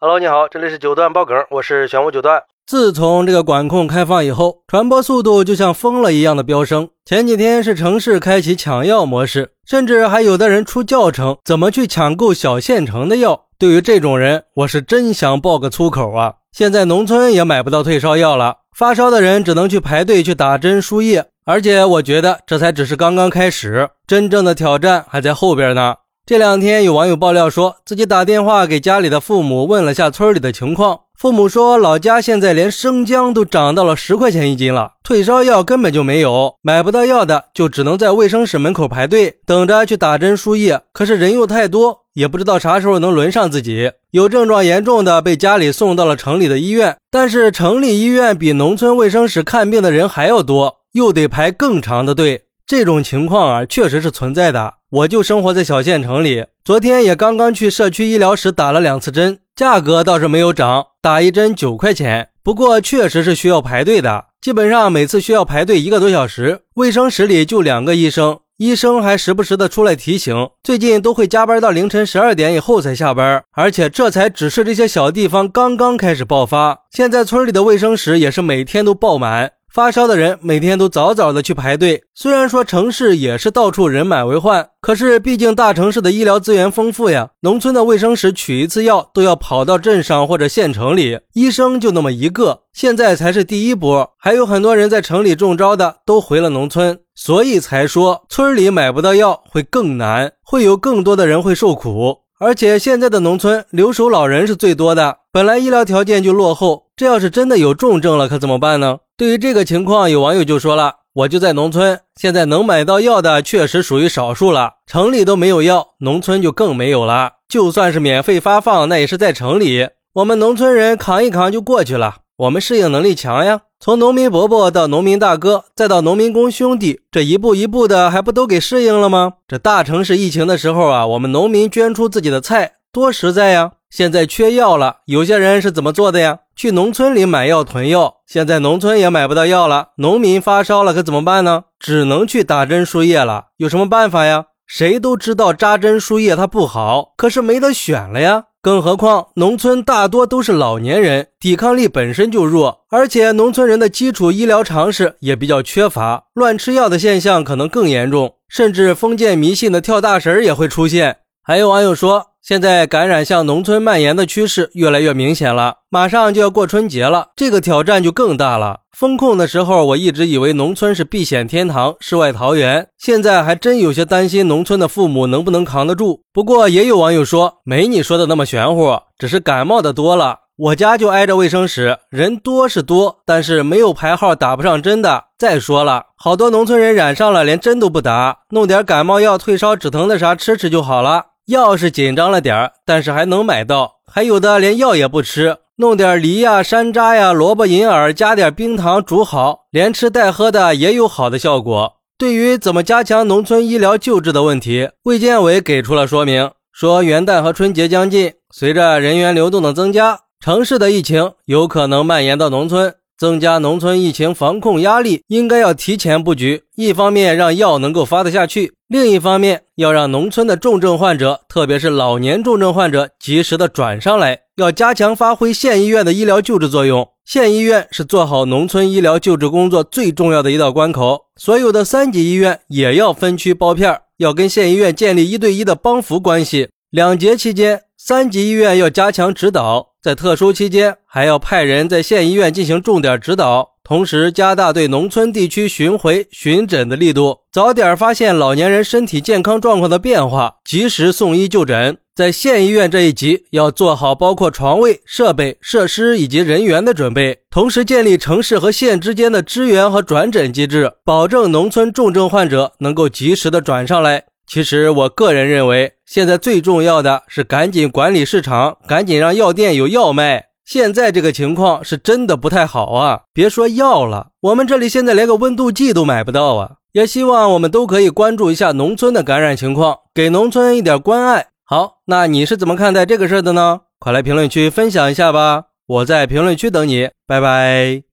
Hello，你好，这里是九段爆梗，我是玄武九段。自从这个管控开放以后，传播速度就像疯了一样的飙升。前几天是城市开启抢药模式，甚至还有的人出教程，怎么去抢购小县城的药。对于这种人，我是真想爆个粗口啊！现在农村也买不到退烧药了，发烧的人只能去排队去打针输液。而且我觉得这才只是刚刚开始，真正的挑战还在后边呢。这两天有网友爆料说，自己打电话给家里的父母问了下村里的情况，父母说老家现在连生姜都涨到了十块钱一斤了，退烧药根本就没有，买不到药的就只能在卫生室门口排队等着去打针输液。可是人又太多，也不知道啥时候能轮上自己。有症状严重的被家里送到了城里的医院，但是城里医院比农村卫生室看病的人还要多，又得排更长的队。这种情况啊，确实是存在的。我就生活在小县城里，昨天也刚刚去社区医疗室打了两次针，价格倒是没有涨，打一针九块钱。不过确实是需要排队的，基本上每次需要排队一个多小时。卫生室里就两个医生，医生还时不时的出来提醒，最近都会加班到凌晨十二点以后才下班，而且这才只是这些小地方刚刚开始爆发，现在村里的卫生室也是每天都爆满。发烧的人每天都早早的去排队。虽然说城市也是到处人满为患，可是毕竟大城市的医疗资源丰富呀。农村的卫生室取一次药都要跑到镇上或者县城里，医生就那么一个。现在才是第一波，还有很多人在城里中招的都回了农村，所以才说村里买不到药会更难，会有更多的人会受苦。而且现在的农村留守老人是最多的，本来医疗条件就落后，这要是真的有重症了，可怎么办呢？对于这个情况，有网友就说了：“我就在农村，现在能买到药的确实属于少数了，城里都没有药，农村就更没有了。就算是免费发放，那也是在城里，我们农村人扛一扛就过去了。我们适应能力强呀，从农民伯伯到农民大哥，再到农民工兄弟，这一步一步的，还不都给适应了吗？这大城市疫情的时候啊，我们农民捐出自己的菜，多实在呀！现在缺药了，有些人是怎么做的呀？去农村里买药囤药。现在农村也买不到药了，农民发烧了可怎么办呢？只能去打针输液了。有什么办法呀？谁都知道扎针输液它不好，可是没得选了呀。更何况，农村大多都是老年人，抵抗力本身就弱，而且农村人的基础医疗常识也比较缺乏，乱吃药的现象可能更严重，甚至封建迷信的跳大神也会出现。还有网友说，现在感染向农村蔓延的趋势越来越明显了，马上就要过春节了，这个挑战就更大了。封控的时候，我一直以为农村是避险天堂、世外桃源，现在还真有些担心农村的父母能不能扛得住。不过也有网友说，没你说的那么玄乎，只是感冒的多了。我家就挨着卫生室，人多是多，但是没有排号打不上针的。再说了，好多农村人染上了，连针都不打，弄点感冒药、退烧止疼的啥吃吃就好了。药是紧张了点但是还能买到，还有的连药也不吃。弄点梨呀、山楂呀、萝卜银耳，加点冰糖煮好，连吃带喝的也有好的效果。对于怎么加强农村医疗救治的问题，卫健委给出了说明，说元旦和春节将近，随着人员流动的增加，城市的疫情有可能蔓延到农村。增加农村疫情防控压力，应该要提前布局。一方面让药能够发得下去，另一方面要让农村的重症患者，特别是老年重症患者，及时的转上来。要加强发挥县医院的医疗救治作用。县医院是做好农村医疗救治工作最重要的一道关口。所有的三级医院也要分区包片，要跟县医院建立一对一的帮扶关系。两节期间，三级医院要加强指导。在特殊期间，还要派人在县医院进行重点指导，同时加大对农村地区巡回巡诊的力度，早点发现老年人身体健康状况的变化，及时送医就诊。在县医院这一级，要做好包括床位、设备、设施以及人员的准备，同时建立城市和县之间的支援和转诊机制，保证农村重症患者能够及时的转上来。其实，我个人认为，现在最重要的是赶紧管理市场，赶紧让药店有药卖。现在这个情况是真的不太好啊！别说药了，我们这里现在连个温度计都买不到啊！也希望我们都可以关注一下农村的感染情况，给农村一点关爱。好，那你是怎么看待这个事儿的呢？快来评论区分享一下吧！我在评论区等你，拜拜。